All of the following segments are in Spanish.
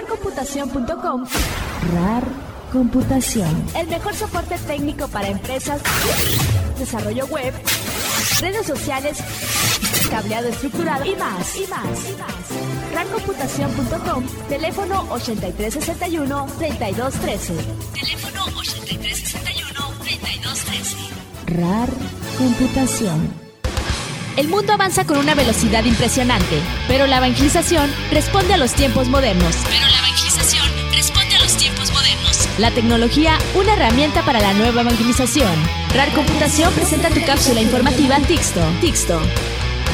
rarcomputación.com. RAR Computación. El mejor soporte técnico para empresas, desarrollo web, redes sociales, cableado estructurado y más, y más, y más. Rarcomputación.com, teléfono 8361-3213. Teléfono 8361-3213. RAR Computación. El mundo avanza con una velocidad impresionante, pero la evangelización responde a los tiempos modernos. Pero evangelización responde a los tiempos modernos. La tecnología, una herramienta para la nueva evangelización. RAR Computación presenta tu cápsula informativa Tixto. Tixto.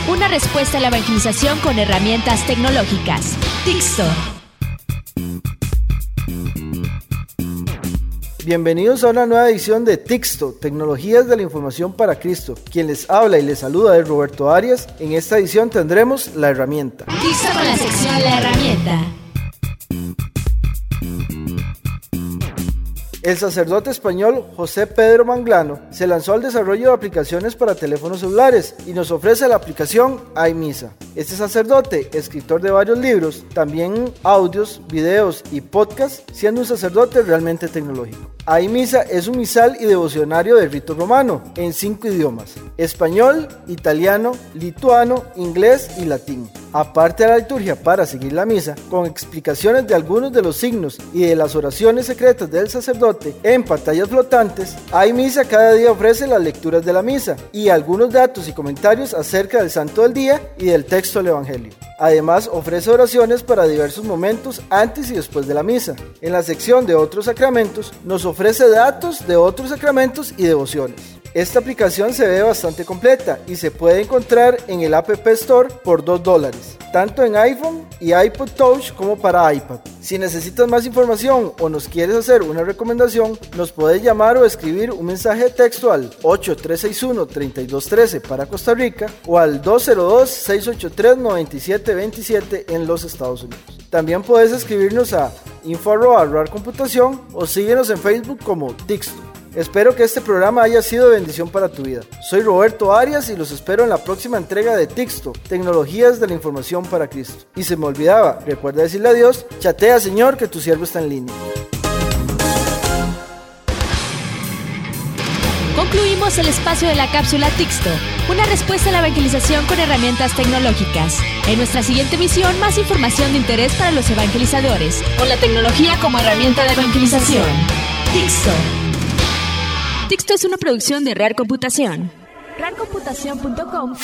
Una respuesta a la evangelización con herramientas tecnológicas. Tixto. Bienvenidos a una nueva edición de Tixto, Tecnologías de la Información para Cristo. Quien les habla y les saluda es Roberto Arias. En esta edición tendremos la herramienta. Tixto con la sección La herramienta. El sacerdote español José Pedro Manglano se lanzó al desarrollo de aplicaciones para teléfonos celulares y nos ofrece la aplicación iMisa. Este sacerdote, escritor de varios libros, también audios, videos y podcasts, siendo un sacerdote realmente tecnológico. iMisa es un misal y devocionario del rito romano en cinco idiomas: español, italiano, lituano, inglés y latín. Aparte de la liturgia para seguir la misa, con explicaciones de algunos de los signos y de las oraciones secretas del sacerdote en pantallas flotantes, iMisa cada día ofrece las lecturas de la misa y algunos datos y comentarios acerca del santo del día y del texto del Evangelio. Además, ofrece oraciones para diversos momentos antes y después de la misa. En la sección de otros sacramentos, nos ofrece datos de otros sacramentos y devociones. Esta aplicación se ve bastante completa y se puede encontrar en el App Store por 2 dólares, tanto en iPhone y iPod Touch como para iPad. Si necesitas más información o nos quieres hacer una recomendación, nos puedes llamar o escribir un mensaje de texto al 8361-3213 para Costa Rica o al 202-683-9727 en los Estados Unidos. También puedes escribirnos a info.computación o síguenos en Facebook como Tixto. Espero que este programa haya sido de bendición para tu vida. Soy Roberto Arias y los espero en la próxima entrega de Tixto, Tecnologías de la Información para Cristo. Y se me olvidaba, recuerda decirle a Dios, chatea Señor que tu siervo está en línea. Concluimos el espacio de la cápsula Tixto, una respuesta a la evangelización con herramientas tecnológicas. En nuestra siguiente misión, más información de interés para los evangelizadores, con la tecnología como herramienta de evangelización. Tixto. Tixto es una producción de Real Computación. Rarcomputación.com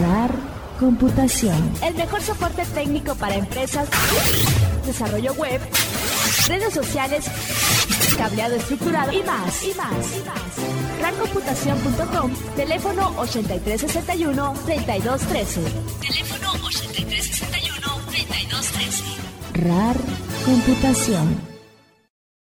RAR Computación. El mejor soporte técnico para empresas, desarrollo web, redes sociales, cableado estructurado y más, y más, y más. Rarcomputación.com, teléfono 8361-3213. Teléfono 8361-3213. RAR Computación.